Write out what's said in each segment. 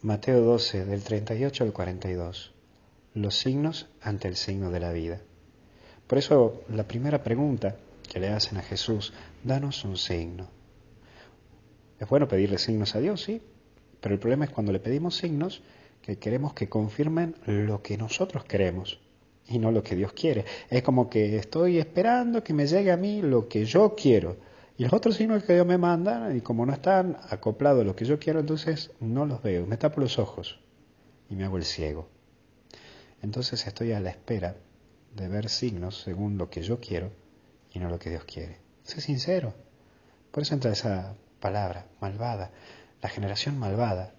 Mateo 12, del 38 al 42. Los signos ante el signo de la vida. Por eso la primera pregunta que le hacen a Jesús, danos un signo. Es bueno pedirle signos a Dios, sí, pero el problema es cuando le pedimos signos que queremos que confirmen lo que nosotros queremos y no lo que Dios quiere. Es como que estoy esperando que me llegue a mí lo que yo quiero. Y los otros signos que Dios me manda, y como no están acoplados a lo que yo quiero, entonces no los veo, me tapo los ojos y me hago el ciego. Entonces estoy a la espera de ver signos según lo que yo quiero y no lo que Dios quiere. Sé sincero. Por eso entra esa palabra, malvada, la generación malvada,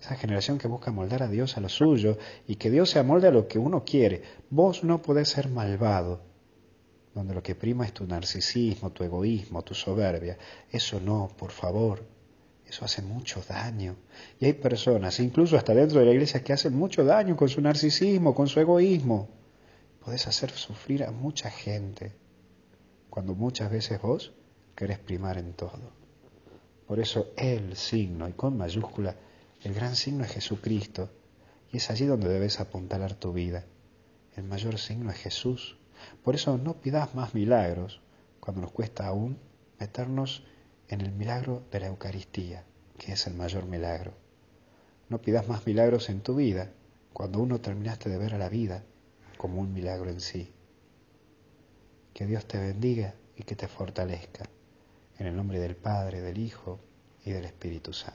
esa generación que busca moldar a Dios a lo suyo y que Dios se amolde a lo que uno quiere. Vos no podés ser malvado, donde lo que prima es tu narcisismo, tu egoísmo, tu soberbia. Eso no, por favor. Eso hace mucho daño. Y hay personas, incluso hasta dentro de la iglesia, que hacen mucho daño con su narcisismo, con su egoísmo. Podés hacer sufrir a mucha gente cuando muchas veces vos querés primar en todo. Por eso el signo, y con mayúscula, el gran signo es Jesucristo y es allí donde debes apuntalar tu vida. El mayor signo es Jesús. Por eso no pidas más milagros cuando nos cuesta aún meternos en el milagro de la Eucaristía, que es el mayor milagro. No pidas más milagros en tu vida cuando uno terminaste de ver a la vida como un milagro en sí. Que Dios te bendiga y que te fortalezca. En el nombre del Padre, del Hijo y del Espíritu Santo.